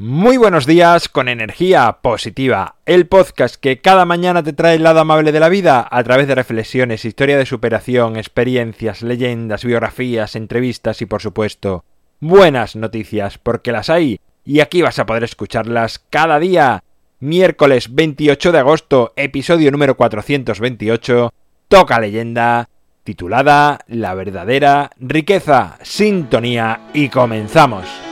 Muy buenos días con energía positiva, el podcast que cada mañana te trae el lado amable de la vida a través de reflexiones, historia de superación, experiencias, leyendas, biografías, entrevistas y por supuesto buenas noticias, porque las hay y aquí vas a poder escucharlas cada día. Miércoles 28 de agosto, episodio número 428, toca leyenda, titulada La verdadera riqueza, sintonía y comenzamos.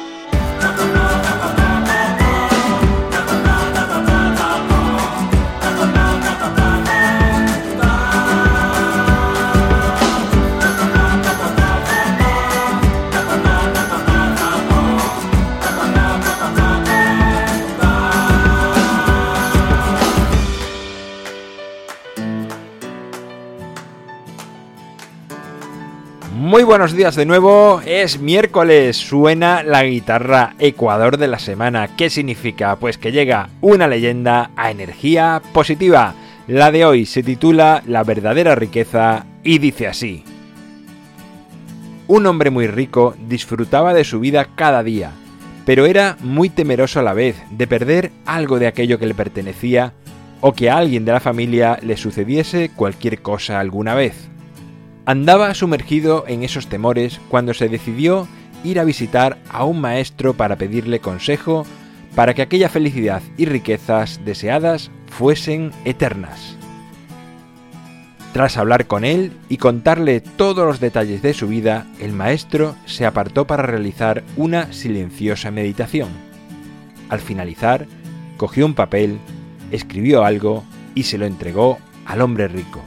Muy buenos días de nuevo, es miércoles, suena la guitarra Ecuador de la semana. ¿Qué significa? Pues que llega una leyenda a energía positiva. La de hoy se titula La verdadera riqueza y dice así. Un hombre muy rico disfrutaba de su vida cada día, pero era muy temeroso a la vez de perder algo de aquello que le pertenecía o que a alguien de la familia le sucediese cualquier cosa alguna vez. Andaba sumergido en esos temores cuando se decidió ir a visitar a un maestro para pedirle consejo para que aquella felicidad y riquezas deseadas fuesen eternas. Tras hablar con él y contarle todos los detalles de su vida, el maestro se apartó para realizar una silenciosa meditación. Al finalizar, cogió un papel, escribió algo y se lo entregó al hombre rico.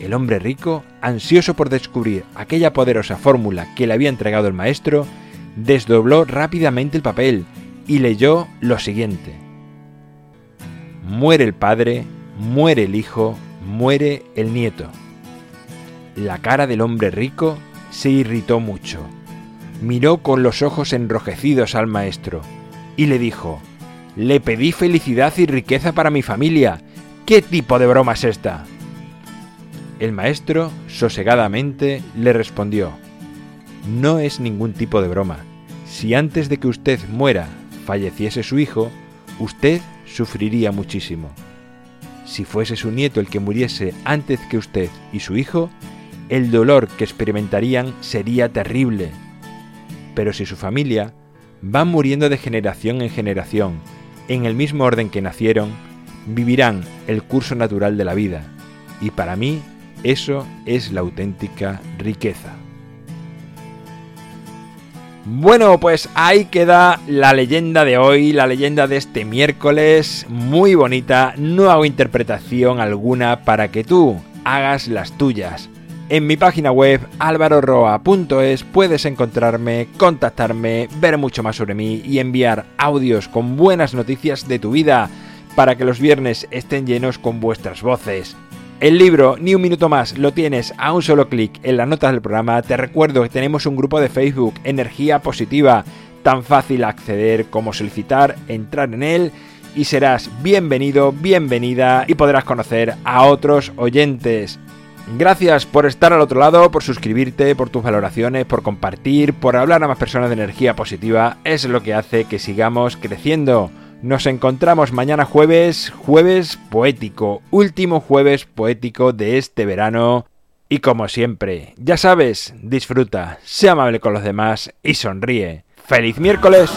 El hombre rico, ansioso por descubrir aquella poderosa fórmula que le había entregado el maestro, desdobló rápidamente el papel y leyó lo siguiente. Muere el padre, muere el hijo, muere el nieto. La cara del hombre rico se irritó mucho. Miró con los ojos enrojecidos al maestro y le dijo, Le pedí felicidad y riqueza para mi familia. ¿Qué tipo de broma es esta? El maestro sosegadamente le respondió, No es ningún tipo de broma. Si antes de que usted muera falleciese su hijo, usted sufriría muchísimo. Si fuese su nieto el que muriese antes que usted y su hijo, el dolor que experimentarían sería terrible. Pero si su familia va muriendo de generación en generación, en el mismo orden que nacieron, vivirán el curso natural de la vida. Y para mí eso es la auténtica riqueza. Bueno, pues ahí queda la leyenda de hoy, la leyenda de este miércoles, muy bonita, no hago interpretación alguna para que tú hagas las tuyas. En mi página web alvaroroa.es puedes encontrarme, contactarme, ver mucho más sobre mí y enviar audios con buenas noticias de tu vida para que los viernes estén llenos con vuestras voces. El libro Ni un minuto más lo tienes a un solo clic en las notas del programa. Te recuerdo que tenemos un grupo de Facebook, Energía Positiva, tan fácil acceder como solicitar entrar en él y serás bienvenido, bienvenida y podrás conocer a otros oyentes. Gracias por estar al otro lado, por suscribirte, por tus valoraciones, por compartir, por hablar a más personas de energía positiva. Es lo que hace que sigamos creciendo. Nos encontramos mañana jueves, jueves poético, último jueves poético de este verano. Y como siempre, ya sabes, disfruta, sea amable con los demás y sonríe. ¡Feliz miércoles!